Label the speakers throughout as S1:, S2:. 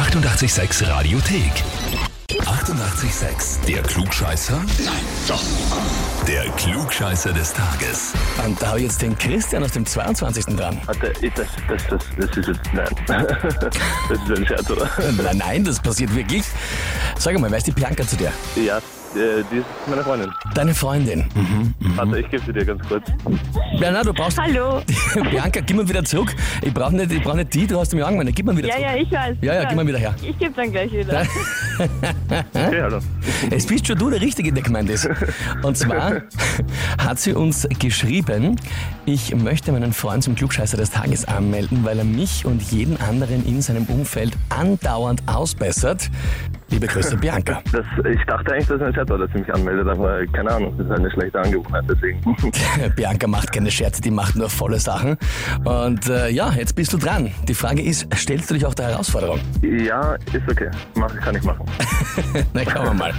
S1: 886 Radiothek. 88,6. Der Klugscheißer? Nein, doch. Der Klugscheißer des Tages.
S2: Und da habe ich jetzt den Christian aus dem 22. dran.
S3: Warte, ist das, das, das, das ist jetzt, nein. das ist ein Scherz, oder?
S2: Nein, nein, das passiert wirklich. Sag mal, wer ist die Bianca zu dir?
S3: Ja, äh, die ist meine Freundin.
S2: Deine Freundin. Mhm.
S3: Warte, ich gebe sie dir ganz kurz.
S2: Ja, na, du brauchst.
S4: Hallo.
S2: Bianca, gib mir wieder zurück. Ich brauche nicht, ich brauch nicht die, du hast mir angemeldet. Gib mir wieder
S4: Ja,
S2: zurück.
S4: ja, ich weiß.
S2: Ja, ja,
S4: ich
S2: gib mal
S4: weiß.
S2: wieder her.
S4: Ich gebe dann gleich wieder.
S3: Okay, hallo.
S2: Es bist schon du der Richtige, der gemeint ist. Und zwar hat sie uns geschrieben, ich möchte meinen Freund zum Klugscheißer des Tages anmelden, weil er mich und jeden anderen in seinem Umfeld andauernd ausbessert. Liebe Grüße, Bianca.
S3: Das, ich dachte eigentlich, dass es ein Scherz war, dass sie mich anmeldet, aber keine Ahnung, das ist eine schlechte Angewohnheit, deswegen.
S2: Bianca macht keine Scherze, die macht nur volle Sachen. Und äh, ja, jetzt bist du dran. Die Frage ist, stellst du dich auch der Herausforderung?
S3: ja, ist okay. Mach, kann ich machen.
S2: Na, schauen wir mal.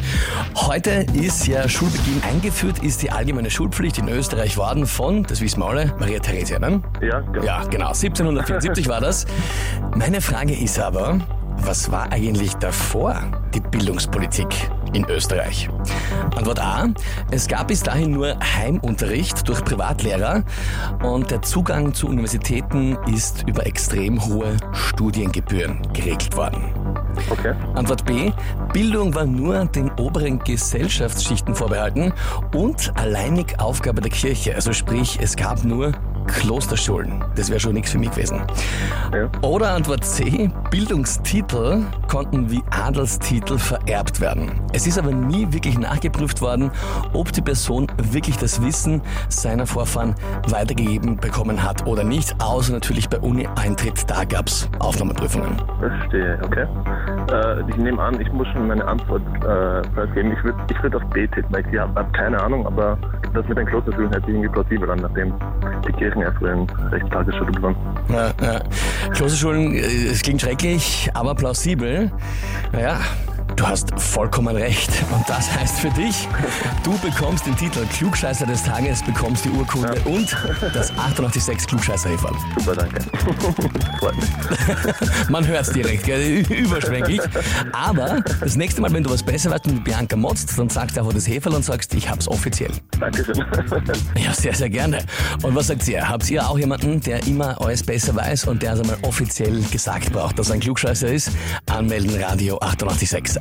S2: Heute ist ja Schulbeginn eingeführt, ist die allgemeine Schulpflicht in Österreich worden von, das wissen wir alle, Maria Theresia, ne?
S3: Ja, genau.
S2: Ja, genau. 1774 war das. Meine Frage ist aber, was war eigentlich davor die Bildungspolitik in Österreich? Antwort A. Es gab bis dahin nur Heimunterricht durch Privatlehrer und der Zugang zu Universitäten ist über extrem hohe Studiengebühren geregelt worden.
S3: Okay.
S2: Antwort B. Bildung war nur den oberen Gesellschaftsschichten vorbehalten und alleinig Aufgabe der Kirche. Also sprich, es gab nur Klosterschulen. Das wäre schon nichts für mich gewesen.
S3: Ja.
S2: Oder Antwort C. Bildungstitel konnten wie Adelstitel vererbt werden. Es ist aber nie wirklich nachgeprüft worden, ob die Person wirklich das Wissen seiner Vorfahren weitergegeben bekommen hat oder nicht. Außer natürlich bei Uni-Eintritt, da gab es Aufnahmeprüfungen.
S3: Verstehe, okay. Äh, ich nehme an, ich muss schon meine Antwort äh, preisgeben. Ich würde ich würd auf B tippen, weil ich habe hab keine Ahnung, aber das mit den Klosterschulen hört sich irgendwie plausibel an, nachdem die Kirchen ein recht tagesschule waren.
S2: Ja, ja. Klosterschulen, äh, es klingt schrecklich, aber plausibel. Naja, du hast vollkommen recht. Und das heißt für dich, du bekommst den Titel Klugscheißer des Tages, bekommst die Urkunde und das 886 klugscheißer -Häferl.
S3: Super, danke.
S2: Man hört es direkt, gell? überschwänglich. Aber das nächste Mal, wenn du was besser weißt und Bianca motzt, dann sagst du einfach das Heferl und sagst, ich hab's offiziell.
S3: Dankeschön.
S2: Ja, sehr, sehr gerne. Und was sagt ihr? Habt ihr auch jemanden, der immer alles besser weiß und der es einmal offiziell gesagt braucht, dass er ein Klugscheißer ist? Anmelden Radio 886